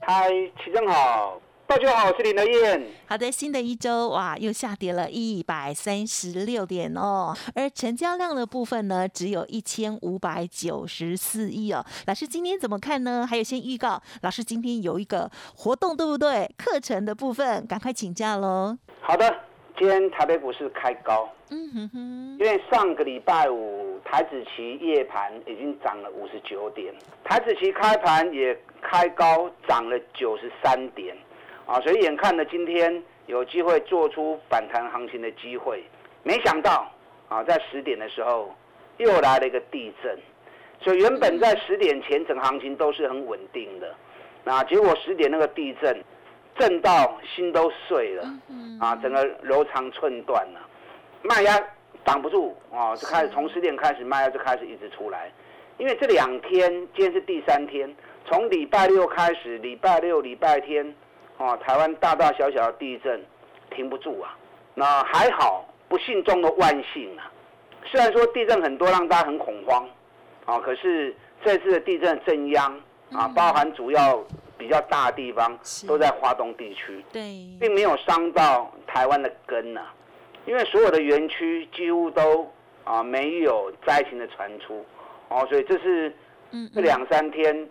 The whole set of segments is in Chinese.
嗨，齐正好，大家好，我是林德燕。好的，新的一周哇，又下跌了一百三十六点哦，而成交量的部分呢，只有一千五百九十四亿哦。老师今天怎么看呢？还有先预告，老师今天有一个活动，对不对？课程的部分，赶快请假喽。好的，今天台北股市开高，嗯哼哼，因为上个礼拜五。台子期夜盘已经涨了五十九点，台子期开盘也开高涨了九十三点，啊，所以眼看着今天有机会做出反弹行情的机会，没想到啊，在十点的时候又来了一个地震，所以原本在十点前整行情都是很稳定的，那结果十点那个地震震到心都碎了，啊，整个柔肠寸断了，卖压。挡不住啊！就开始从十点开始卖压，就开始一直出来。因为这两天，今天是第三天，从礼拜六开始，礼拜六、礼拜天，啊，台湾大大小小的地震停不住啊。那还好，不幸中的万幸啊。虽然说地震很多，让大家很恐慌，啊，可是这次的地震震央啊，包含主要比较大的地方都在华东地区，对，并没有伤到台湾的根呐。因为所有的园区几乎都啊没有灾情的传出，哦，所以这是这两三天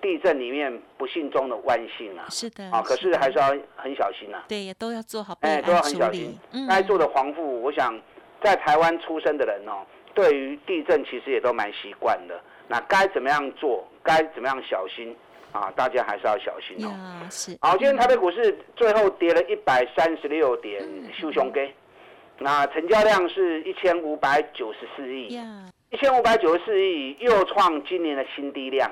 地震里面不幸中的万幸啊。是的。啊，可是还是要很小心呐。对，也都要做好哎，都要很小心。该做的防护，我想在台湾出生的人哦，对于地震其实也都蛮习惯的。那该怎么样做？该怎么样小心？啊，大家还是要小心哦。是。好，今天台北股市最后跌了一百三十六点，修熊给。那成交量是一千五百九十四亿，一千五百九十四亿又创今年的新低量。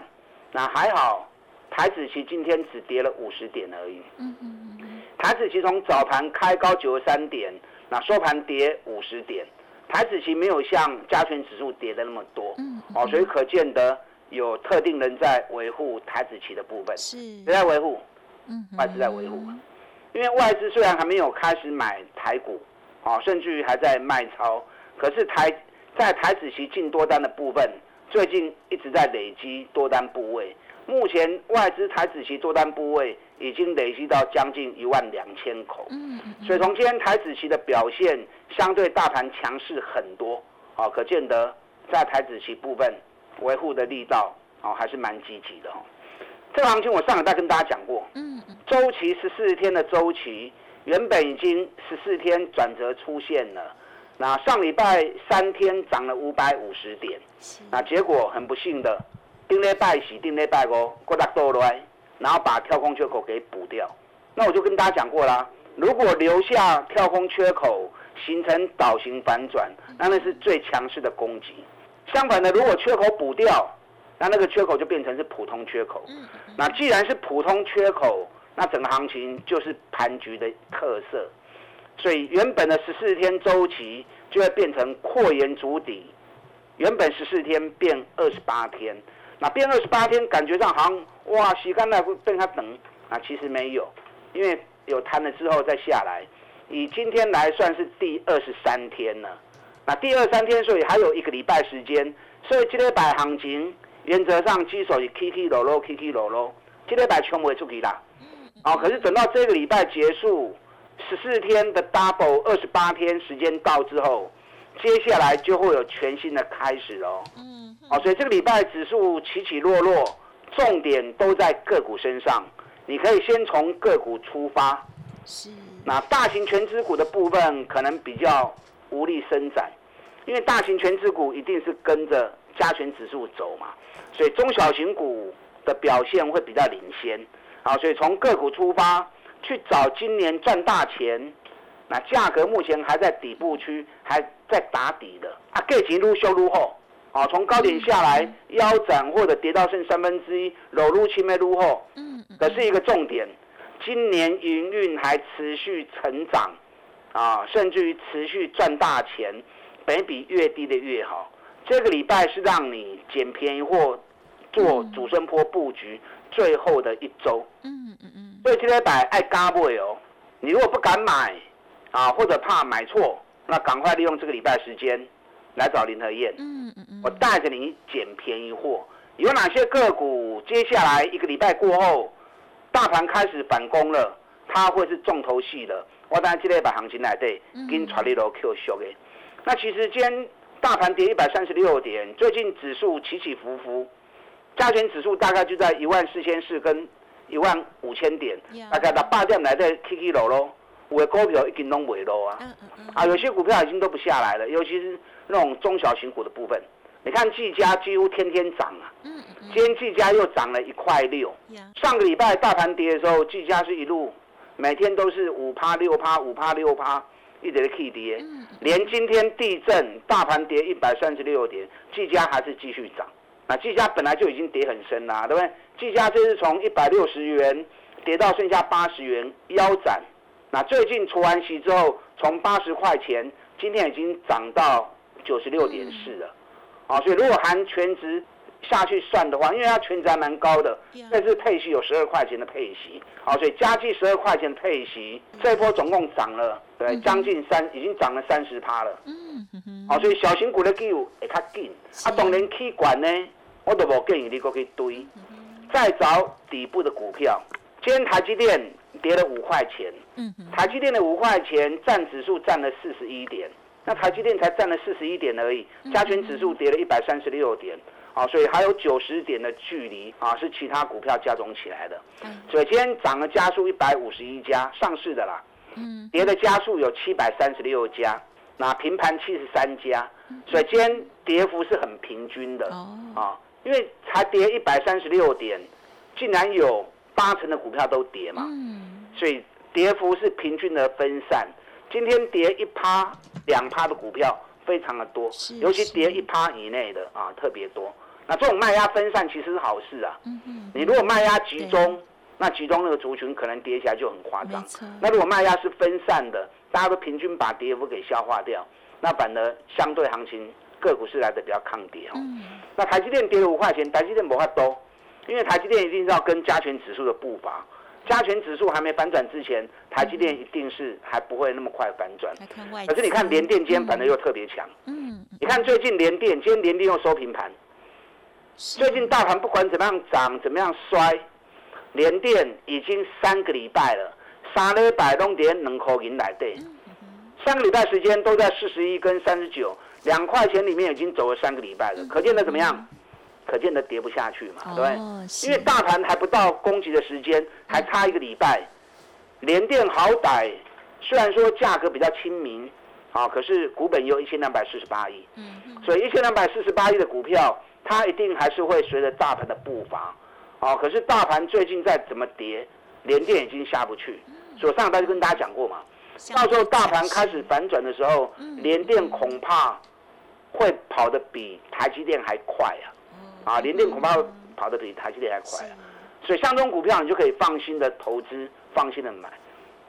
那还好，台子期今天只跌了五十点而已。嗯嗯嗯。台子期从早盘开高九十三点，那收盘跌五十点。台子期没有像加权指数跌的那么多。嗯。哦，所以可见得有特定人在维护台子期的部分。是。谁在维护？嗯。外资在维护。因为外资虽然还没有开始买台股。啊，甚至于还在卖超，可是台在台子期进多单的部分，最近一直在累积多单部位。目前外资台子期多单部位已经累积到将近一万两千口。嗯，所以从今天台子期的表现，相对大盘强势很多。啊，可见得在台子期部分维护的力道，哦，还是蛮积极的。这个行情我上礼拜跟大家讲过，嗯，周期十四天的周期。原本已经十四天转折出现了，那上礼拜三天涨了五百五十点，那结果很不幸的，定礼拜喜定礼拜五过大多来，然后把跳空缺口给补掉。那我就跟大家讲过啦，如果留下跳空缺口形成倒型反转，那那是最强势的攻击。相反的，如果缺口补掉，那那个缺口就变成是普通缺口。那既然是普通缺口。那整个行情就是盘局的特色，所以原本的十四天周期就会变成扩延足底，原本十四天变二十八天，那变二十八天感觉上好像哇，洗干了会被它等啊，其实没有，因为有弹了之后再下来，以今天来算是第二十三天了，那第二三天所以还有一个礼拜时间，所以今天摆行情原则上基手是起起落落，起起落落，今天摆全部会出去啦。哦，可是等到这个礼拜结束，十四天的 double 二十八天时间到之后，接下来就会有全新的开始喽。嗯，哦，所以这个礼拜指数起起落落，重点都在个股身上。你可以先从个股出发。是。那大型全资股的部分可能比较无力伸展，因为大型全资股一定是跟着加权指数走嘛，所以中小型股的表现会比较领先。好，所以从个股出发去找今年赚大钱，那价格目前还在底部区，还在打底的。啊，价钱撸修撸后，啊，从高点下来腰斩或者跌到剩三分之一，裸入七枚愈后，嗯嗯，可是一个重点，今年营运还持续成长，啊，甚至于持续赚大钱，本比越低的越好。这个礼拜是让你捡便宜或做主升坡布局最后的一周。嗯嗯嗯。所以今天摆爱嘎不哦，你如果不敢买，啊，或者怕买错，那赶快利用这个礼拜时间来找林和燕。嗯嗯嗯。我带着你捡便宜货。有哪些个股？接下来一个礼拜过后，大盘开始反攻了，它会是重头戏的。我当然今天把行情来对，跟传力楼 Q 修的。那其实今天大盘跌一百三十六点，最近指数起起伏伏，加权指数大概就在一万四千四跟一万五千点，大概到八点来在 K K 楼喽。我的股票已经拢尾喽啊，啊，有些股票已经都不下来了，尤其是那种中小型股的部分。你看季佳几乎天天涨啊，今天季佳又涨了一块六。上个礼拜大盘跌的时候，季佳是一路每天都是五趴六趴五趴六趴，一直在 K 跌。连今天地震，大盘跌一百三十六点，季佳还是继续涨。那季佳本来就已经跌很深啦，对不对？季佳这是从一百六十元跌到剩下八十元，腰斩。那最近除完息之后，从八十块钱，今天已经涨到九十六点四了。啊，所以如果含全值下去算的话，因为它全值还蛮高的，但是配息有十二块钱的配息，好，所以加计十二块钱配息，这一波总共涨了，对，将近三，已经涨了三十趴了。嗯嗯好，所以小型股的股会较紧，啊，当然气管呢，我都无建议你过去堆，再找底部的股票。今天台积电跌了五块钱，嗯台积电的五块钱占指数占了四十一点。那台积电才占了四十一点而已，加权指数跌了一百三十六点，啊，所以还有九十点的距离啊，是其他股票加总起来的。所以今天涨的加速一百五十一家上市的啦，嗯，跌的加速有七百三十六家，那平盘七十三家，所以今天跌幅是很平均的，啊，因为才跌一百三十六点，竟然有八成的股票都跌嘛，嗯所以跌幅是平均的分散。今天跌一趴、两趴的股票非常的多，尤其跌一趴以内的啊特别多。那这种卖压分散其实是好事啊。嗯你如果卖压集中，那集中那个族群可能跌起来就很夸张。那如果卖压是分散的，大家都平均把跌幅给消化掉，那反而相对行情个股是来的比较抗跌哦。那台积电跌了五块钱，台积电不怕多，因为台积电一定是要跟加权指数的步伐。加权指数还没反转之前，台积电一定是还不会那么快反转。可是你看联电今天反而又特别强。嗯。你看最近联电，今天联电又收平盘。最近大盘不管怎么样涨，怎么样衰，联电已经三个礼拜了，三礼拜拢点两块银来对。三个礼拜时间都在四十一跟三十九，两块钱里面已经走了三个礼拜了，可见的怎么样？可见的跌不下去嘛，对不对？因为大盘还不到攻击的时间，还差一个礼拜。联电好歹虽然说价格比较亲民，啊，可是股本有一千两百四十八亿，嗯，所以一千两百四十八亿的股票，它一定还是会随着大盘的步伐，哦，可是大盘最近在怎么跌，联电已经下不去。所以上班就跟大家讲过嘛，到时候大盘开始反转的时候，联电恐怕会跑得比台积电还快啊。啊，联电恐怕跑得比台积电还快啊，所以像这种股票，你就可以放心的投资，放心的买。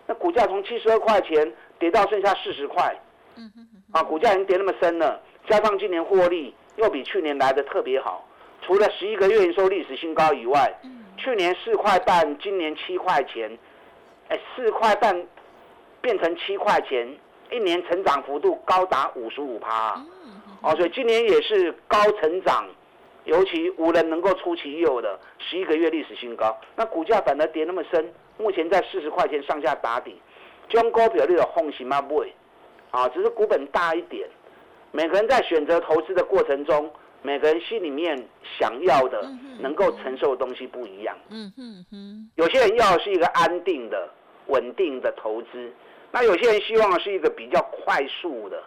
那股价从七十二块钱跌到剩下四十块，啊，股价已经跌那么深了，加上今年获利又比去年来的特别好，除了十一个月营收历史新高以外，去年四块半，今年七块钱，哎，四块半变成七块钱，一年成长幅度高达五十五趴，哦，所以今年也是高成长。尤其无人能够出其右的十一个月历史新高，那股价反而跌那么深，目前在四十块钱上下打底，中高表率的红心吗？不会，啊，只是股本大一点。每个人在选择投资的过程中，每个人心里面想要的、能够承受的东西不一样。嗯嗯嗯。有些人要的是一个安定的、稳定的投资，那有些人希望是一个比较快速的。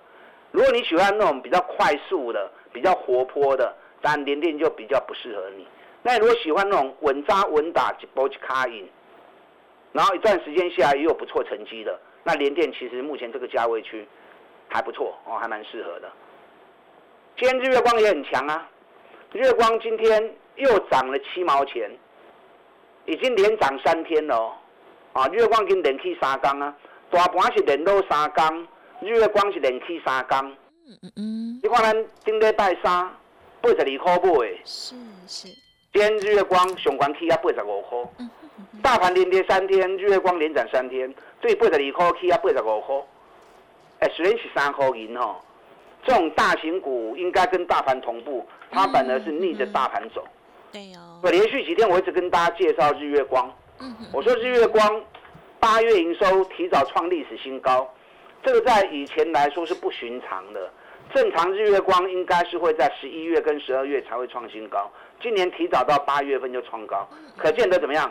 如果你喜欢那种比较快速的、比较活泼的。但连电就比较不适合你。那如果喜欢那种稳扎稳打、一波一卡赢，然后一段时间下来也有不错成绩的，那连电其实目前这个价位区还不错哦，还蛮适合的。今天日月光也很强啊，日月光今天又涨了七毛钱，已经经连涨三天了，啊，日月光已经连起三缸啊，大盘是连落三缸，日月光是连起三缸。嗯嗯嗯。你看咱顶礼拜三八十二块买的，是是。今天日月光上关起啊八十五块，大盘连跌三天，日月光连涨三天，对八十二块起啊八十五块。哎，虽然是三块银哦，这种大型股应该跟大盘同步，它反而是逆着大盘走。对哦。我连续几天我一直跟大家介绍日月光，我说日月光八月营收提早创历史新高，这个在以前来说是不寻常的。正常日月光应该是会在十一月跟十二月才会创新高。今年提早到八月份就创高，可见得怎么样？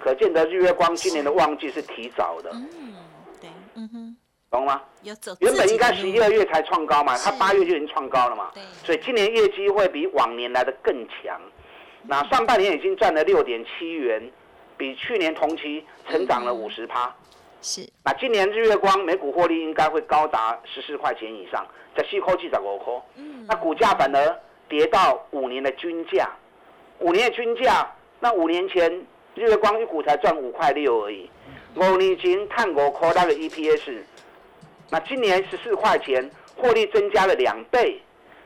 可见得日月光今年的旺季是提早的。懂吗？原本应该十一二月才创高嘛，它八月就已经创高了嘛。对。所以今年业绩会比往年来的更强。那上半年已经赚了六点七元，比去年同期成长了五十趴。是。那今年日月光每股获利应该会高达十四块钱以上，在四块七十五科。嗯。那股价反而跌到五年的均价。五年的均价，那五年前日月光一股才赚五块六而已，五年前探五块那个 EPS，那今年十四块钱，获利增加了两倍，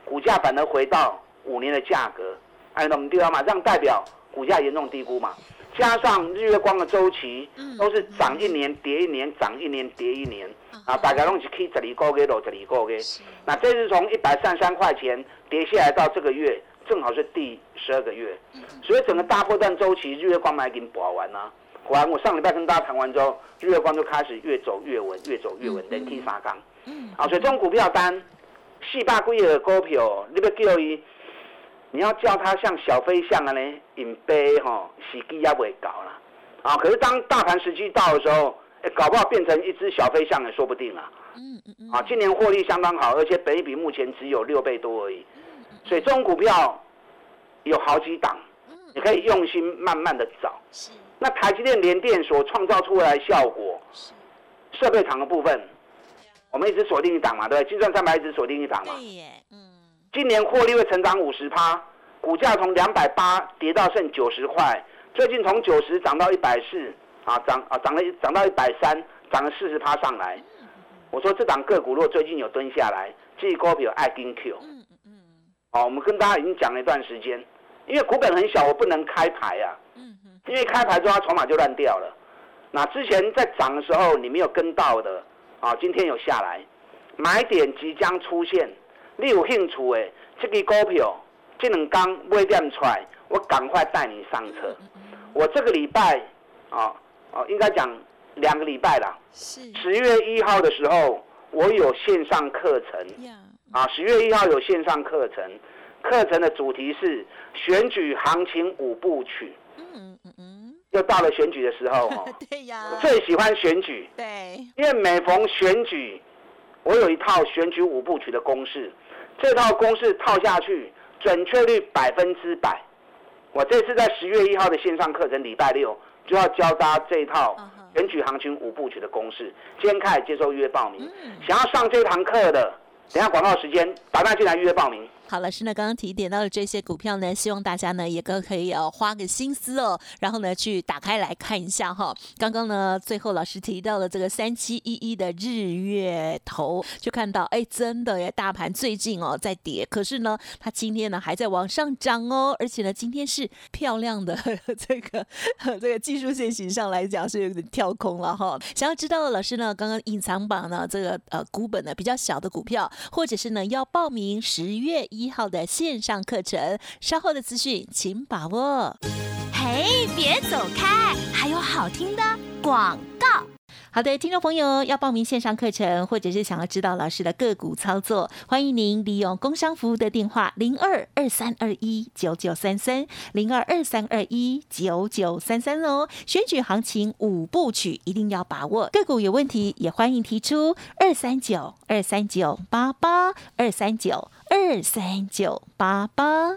股价反而回到五年的价格，哎，那我们地方嘛，这样代表股价严重低估嘛，加上日月光的周期都是涨一年跌一年，涨一年跌一年，啊，大概拢是可以这里高给到这里高给，那这是从一百三十三块钱跌下来到这个月。正好是第十二个月，所以整个大波段周期，日月光已经补完了。完，我上礼拜跟大家谈完之后，日月光就开始越走越稳，越走越稳，连踢三缸。嗯，啊，所以这种股票单，四百几的股票，你要叫伊，你要叫它像小飞象啊呢，引飞哈，时机也未搞了。啊，可是当大盘时机到的时候，哎，搞不好变成一只小飞象也说不定啊。嗯嗯嗯。啊，今年获利相当好，而且本益比目前只有六倍多而已。所以这种股票有好几档，你可以用心慢慢的找。那台积电联电所创造出来的效果，设备厂的部分，我们一直锁定一档嘛，对不对？金钻三百一直锁定一档嘛。嗯。今年获利会成长五十趴，股价从两百八跌到剩九十块，最近从九十涨到一百四，啊涨啊涨了涨到一百三，涨了四十趴上来。我说这档个股如果最近有蹲下来，这股票爱跟 Q。哦，我们跟大家已经讲了一段时间，因为股本很小，我不能开牌啊。嗯因为开牌之后筹码就乱掉了。那之前在涨的时候你没有跟到的，啊，今天有下来，买点即将出现，你有兴趣的这个股票，这两刚未点出来，我赶快带你上车。我这个礼拜，啊，啊，应该讲两个礼拜啦。是。十月一号的时候，我有线上课程。啊，十月一号有线上课程，课程的主题是选举行情五部曲。嗯又到了选举的时候 哦。对呀。最喜欢选举。对。因为每逢选举，我有一套选举五部曲的公式，这套公式套下去，准确率百分之百。我这次在十月一号的线上课程，礼拜六就要教大家这一套选举行情五部曲的公式。今天开始接受预约报名，想要上这堂课的。等下广告时间，打电话进来预约报名。好，老师呢刚刚提点到的这些股票呢，希望大家呢也都可以呃花个心思哦，然后呢去打开来看一下哈。刚刚呢最后老师提到了这个三七一一的日月头，就看到哎真的耶，大盘最近哦在跌，可是呢它今天呢还在往上涨哦，而且呢今天是漂亮的 这个这个技术线型上来讲是有点跳空了哈。想要知道的老师呢刚刚隐藏榜呢这个呃股本呢比较小的股票，或者是呢要报名十月一。一号的线上课程，稍后的资讯请把握。嘿，别走开，还有好听的广告。好的，听众朋友要报名线上课程，或者是想要知道老师的个股操作，欢迎您利用工商服务的电话零二二三二一九九三三零二二三二一九九三三哦。选举行情五部曲一定要把握，个股有问题也欢迎提出二三九二三九八八二三九。二三九八八，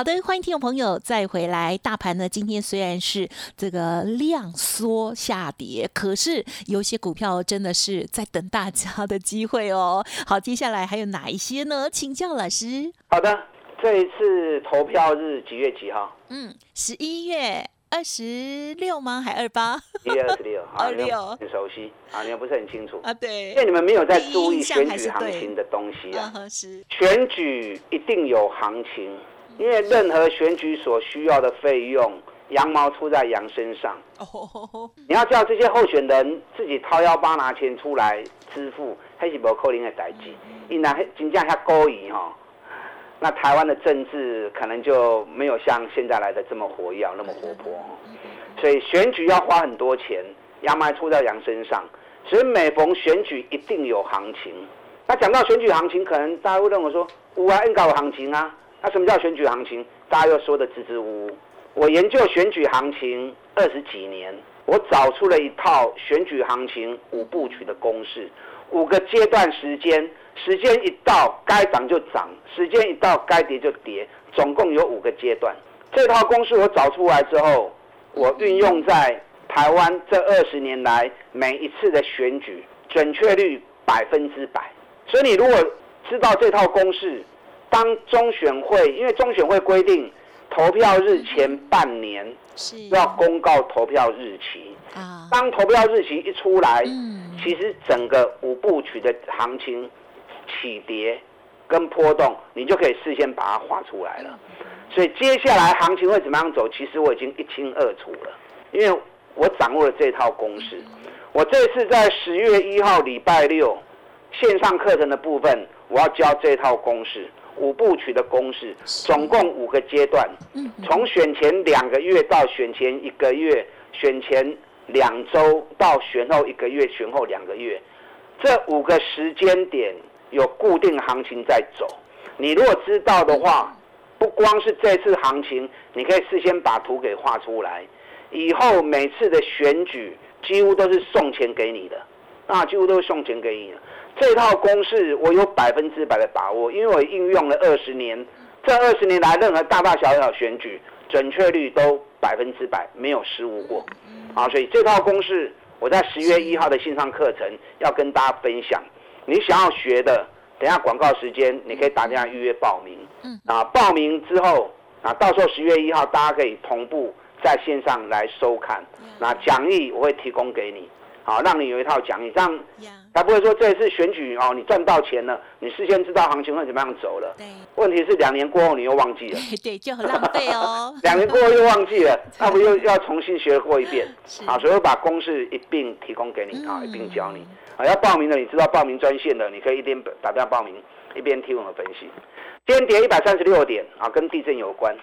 好的，欢迎听众朋友再回来。大盘呢，今天虽然是这个量缩下跌，可是有些股票真的是在等大家的机会哦。好，接下来还有哪一些呢？请教老师。好的，这一次投票日几月几号？嗯，十一月二十六吗？还二八？一月二十六。二六。很熟悉啊，你们不是很清楚啊？对。因为你们没有在注意选举行情的东西啊。是。选举一定有行情。因为任何选举所需要的费用，羊毛出在羊身上。你要叫这些候选人自己掏腰包拿钱出来支付，黑是无可能的代志。一拿金价下高移哈，那台湾的政治可能就没有像现在来的这么活跃，那么活泼。所以选举要花很多钱，羊毛出在羊身上。所以每逢选举一定有行情。那讲到选举行情，可能大家会认为说，有啊，应该有行情啊。那什么叫选举行情？大家又说的支支吾吾。我研究选举行情二十几年，我找出了一套选举行情五部曲的公式，五个阶段时间，时间一到该涨就涨，时间一到该跌就跌，总共有五个阶段。这套公式我找出来之后，我运用在台湾这二十年来每一次的选举，准确率百分之百。所以你如果知道这套公式，当中选会，因为中选会规定，投票日前半年要公告投票日期。啊，当投票日期一出来，其实整个五部曲的行情起跌跟波动，你就可以事先把它画出来了。所以接下来行情会怎么样走，其实我已经一清二楚了，因为我掌握了这套公式。我这次在十月一号礼拜六线上课程的部分，我要教这套公式。五部曲的公式，总共五个阶段，从选前两个月到选前一个月，选前两周到选后一个月，选后两个月，这五个时间点有固定行情在走。你如果知道的话，不光是这次行情，你可以事先把图给画出来，以后每次的选举几乎都是送钱给你的，那几乎都是送钱给你的。这套公式我有百分之百的把握，因为我应用了二十年，这二十年来任何大大小小选举准确率都百分之百没有失误过，啊，所以这套公式我在十月一号的线上课程要跟大家分享。你想要学的，等下广告时间你可以打电话预约报名，啊，报名之后啊，到时候十月一号大家可以同步在线上来收看，那讲义我会提供给你。好，让你有一套讲义，这样他不会说这一次选举哦，你赚到钱了，你事先知道行情会怎么样走了。对，问题是两年过后你又忘记了。对，就很浪费哦。两年过后又忘记了，那不又要重新学过一遍？啊，所以我把公式一并提供给你啊，一并教你。啊，要报名的，你知道报名专线的，你可以一边打电话报名，一边听我们分析。今天跌一百三十六点啊，跟地震有关。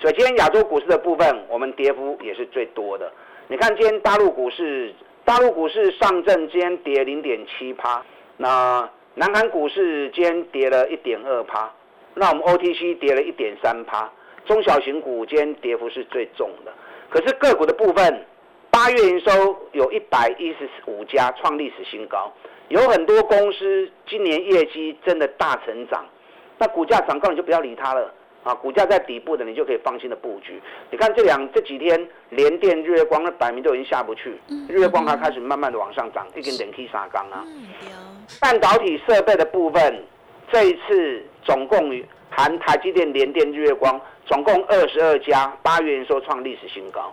所以今天亚洲股市的部分，我们跌幅也是最多的。你看今天大陆股市。大陆股市上证今天跌零点七趴，那南韩股市今天跌了一点二趴，那我们 OTC 跌了一点三趴，中小型股今天跌幅是最重的。可是个股的部分，八月营收有一百一十五家创历史新高，有很多公司今年业绩真的大成长，那股价涨高你就不要理它了。啊，股价在底部的，你就可以放心的布局。你看这两这几天，联电、日月光那摆明都已经下不去，日月光它开始慢慢的往上涨，一根连 K 三缸啊。半导体设备的部分，这一次总共含台积电、联电、日月光，总共二十二家，八月营收创历史新高，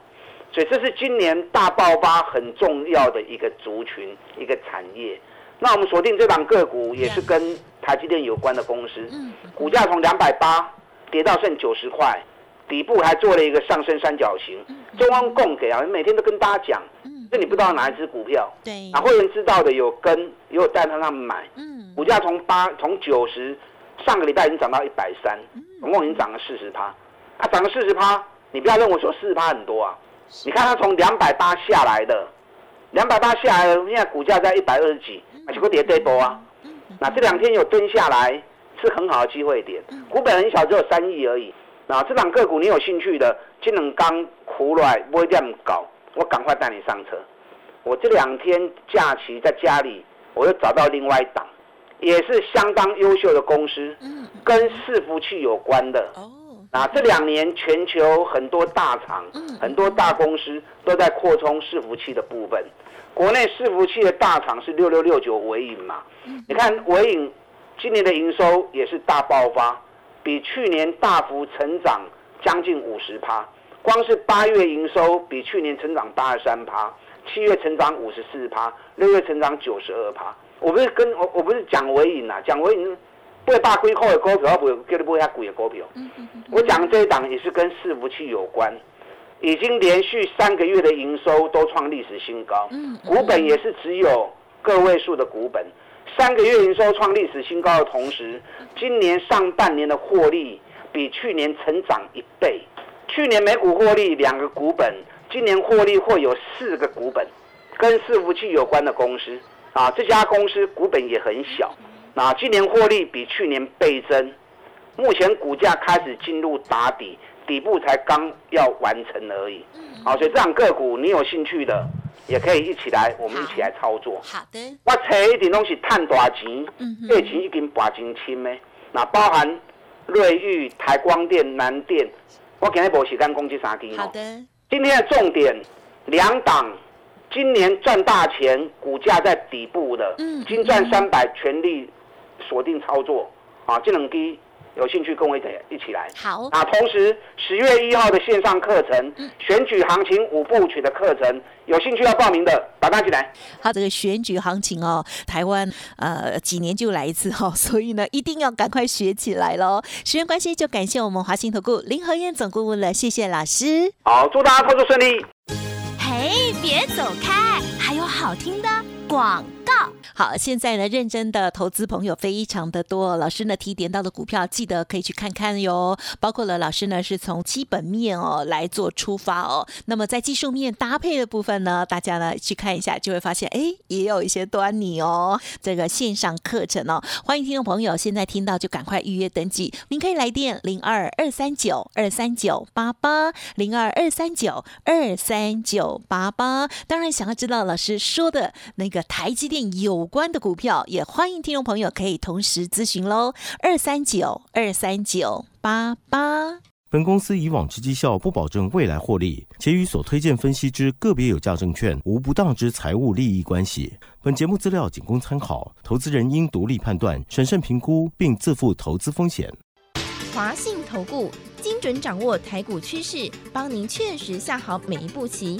所以这是今年大爆发很重要的一个族群、一个产业。那我们锁定这档个股，也是跟台积电有关的公司，股价从两百八。跌到剩九十块，底部还做了一个上升三角形。中央供给啊，每天都跟大家讲，这你不知道哪一只股票？对，啊，会员知道的有跟，也有带他们买。嗯，股价从八从九十，上个礼拜已经涨到一百三，总共已经涨了四十趴。啊，涨了四十趴，你不要认为说四十趴很多啊。你看它从两百八下来的，两百八下来，现在股价在一百二十几，结果跌跌波啊。那这两天有蹲下来。之是很好的机会点，股本很小，只有三亿而已。那这档个股你有兴趣的，金冷刚苦来不会这样搞，我赶快带你上车。我这两天假期在家里，我又找到另外一档，也是相当优秀的公司，跟伺服器有关的。哦，啊，这两年全球很多大厂、很多大公司都在扩充伺服器的部分。国内伺服器的大厂是六六六九伟影嘛？你看伟影今年的营收也是大爆发。比去年大幅成长将近五十趴，光是八月营收比去年成长八十三趴，七月成长五十四趴，六月成长九十二趴。我不是跟我我不是讲尾影啊，讲尾影不会大亏扣的股票，不会叫你不会下贵的股票。我讲这一档也是跟伺服器有关，已经连续三个月的营收都创历史新高，股本也是只有个位数的股本。三个月营收创历史新高的同时，今年上半年的获利比去年成长一倍。去年每股获利两个股本，今年获利会有四个股本，跟伺服器有关的公司啊，这家公司股本也很小，啊，今年获利比去年倍增，目前股价开始进入打底，底部才刚要完成而已。好，所以这样个股你有兴趣的。也可以一起来，我们一起来操作。好的。我找一点东西赚大钱，这钱已经拔真清的。那包含瑞昱、台光电、南电，我今日无时间攻击三支。好的。今天的重点，两档今年赚大钱，股价在底部的，嗯金赚三百，全力锁定操作。啊，这两支。有兴趣跟我一起一起来。好。那同时十月一号的线上课程，选举行情五部曲的课程，有兴趣要报名的，打单起来。好，这个选举行情哦，台湾呃几年就来一次哈，所以呢一定要赶快学起来喽。时间关系，就感谢我们华兴投顾林和燕总顾问了，谢谢老师。好，祝大家操作顺利。嘿，别走开，还有好听的广告。好，现在呢，认真的投资朋友非常的多。老师呢提点到的股票，记得可以去看看哟。包括了老师呢是从基本面哦来做出发哦。那么在技术面搭配的部分呢，大家呢去看一下，就会发现哎，也有一些端倪哦。这个线上课程哦，欢迎听众朋友现在听到就赶快预约登记。您可以来电零二二三九二三九八八零二二三九二三九八八。当然，想要知道老师说的那个台积电有。有关的股票，也欢迎听众朋友可以同时咨询喽，二三九二三九八八。本公司以往之绩效不保证未来获利，且与所推荐分析之个别有价证券无不当之财务利益关系。本节目资料仅供参考，投资人应独立判断、审慎评估，并自负投资风险。华信投顾精准掌握台股趋势，帮您确实下好每一步棋。